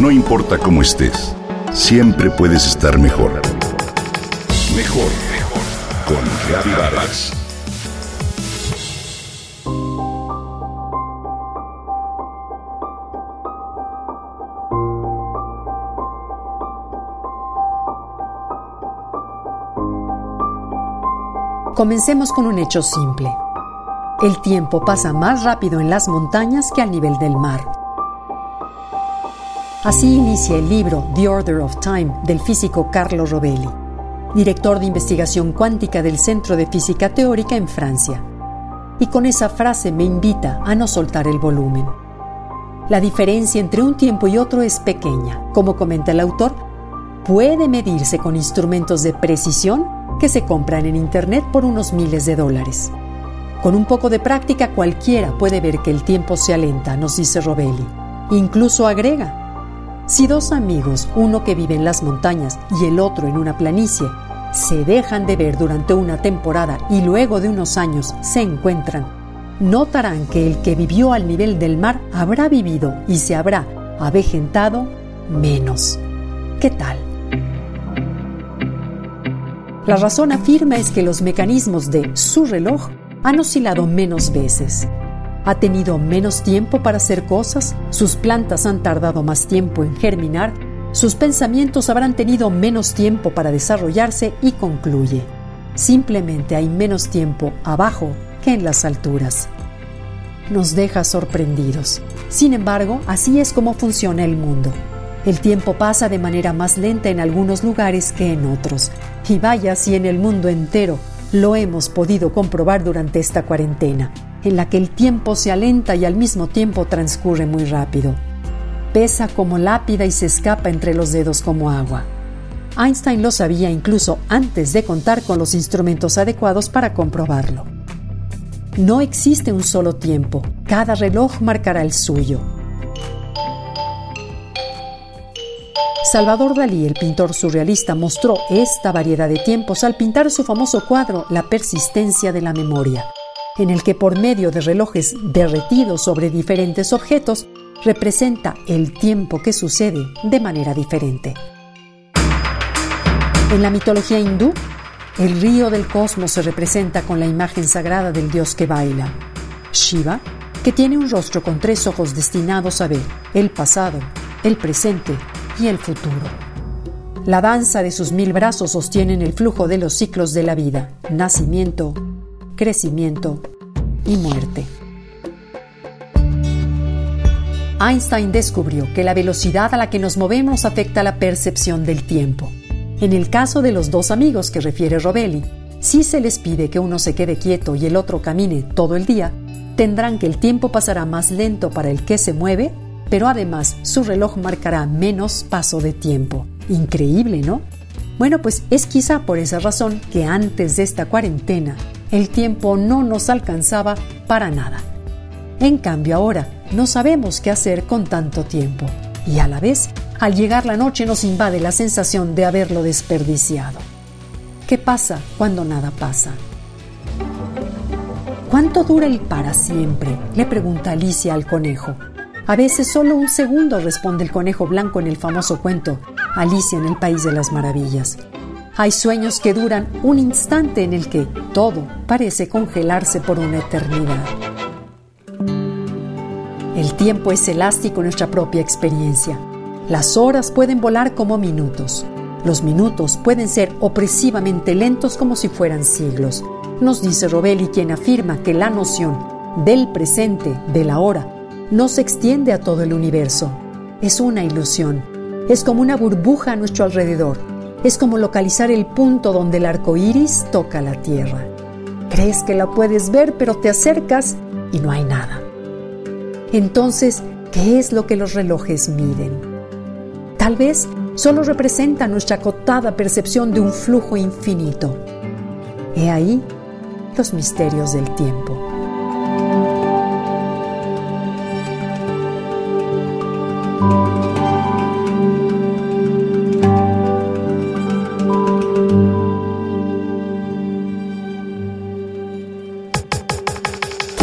No importa cómo estés, siempre puedes estar mejor. Mejor, mejor. Con Reavivadas. Comencemos con un hecho simple. El tiempo pasa más rápido en las montañas que al nivel del mar. Así inicia el libro The Order of Time del físico Carlo Rovelli, director de investigación cuántica del Centro de Física Teórica en Francia. Y con esa frase me invita a no soltar el volumen. La diferencia entre un tiempo y otro es pequeña. Como comenta el autor, puede medirse con instrumentos de precisión que se compran en Internet por unos miles de dólares. Con un poco de práctica cualquiera puede ver que el tiempo se alenta, nos dice Rovelli. Incluso agrega, si dos amigos, uno que vive en las montañas y el otro en una planicie, se dejan de ver durante una temporada y luego de unos años se encuentran, notarán que el que vivió al nivel del mar habrá vivido y se habrá avejentado menos. ¿Qué tal? La razón afirma es que los mecanismos de su reloj han oscilado menos veces ha tenido menos tiempo para hacer cosas, sus plantas han tardado más tiempo en germinar, sus pensamientos habrán tenido menos tiempo para desarrollarse y concluye. Simplemente hay menos tiempo abajo que en las alturas. Nos deja sorprendidos. Sin embargo, así es como funciona el mundo. El tiempo pasa de manera más lenta en algunos lugares que en otros. Y vaya si en el mundo entero lo hemos podido comprobar durante esta cuarentena en la que el tiempo se alenta y al mismo tiempo transcurre muy rápido. Pesa como lápida y se escapa entre los dedos como agua. Einstein lo sabía incluso antes de contar con los instrumentos adecuados para comprobarlo. No existe un solo tiempo, cada reloj marcará el suyo. Salvador Dalí, el pintor surrealista, mostró esta variedad de tiempos al pintar su famoso cuadro La persistencia de la memoria en el que por medio de relojes derretidos sobre diferentes objetos representa el tiempo que sucede de manera diferente. En la mitología hindú, el río del cosmos se representa con la imagen sagrada del dios que baila. Shiva, que tiene un rostro con tres ojos destinados a ver el pasado, el presente y el futuro. La danza de sus mil brazos sostienen el flujo de los ciclos de la vida, nacimiento, crecimiento y muerte. Einstein descubrió que la velocidad a la que nos movemos afecta la percepción del tiempo. En el caso de los dos amigos que refiere Rovelli, si se les pide que uno se quede quieto y el otro camine todo el día, tendrán que el tiempo pasará más lento para el que se mueve, pero además su reloj marcará menos paso de tiempo. Increíble, ¿no? Bueno, pues es quizá por esa razón que antes de esta cuarentena el tiempo no nos alcanzaba para nada. En cambio ahora no sabemos qué hacer con tanto tiempo y a la vez al llegar la noche nos invade la sensación de haberlo desperdiciado. ¿Qué pasa cuando nada pasa? ¿Cuánto dura el para siempre? le pregunta Alicia al conejo. A veces solo un segundo, responde el conejo blanco en el famoso cuento Alicia en el País de las Maravillas. Hay sueños que duran un instante en el que todo parece congelarse por una eternidad. El tiempo es elástico en nuestra propia experiencia. Las horas pueden volar como minutos. Los minutos pueden ser opresivamente lentos como si fueran siglos. Nos dice Robelli quien afirma que la noción del presente, de la hora, no se extiende a todo el universo. Es una ilusión. Es como una burbuja a nuestro alrededor es como localizar el punto donde el arco iris toca la tierra. Crees que la puedes ver, pero te acercas y no hay nada. Entonces, ¿qué es lo que los relojes miden? Tal vez solo representa nuestra acotada percepción de un flujo infinito. He ahí los misterios del tiempo.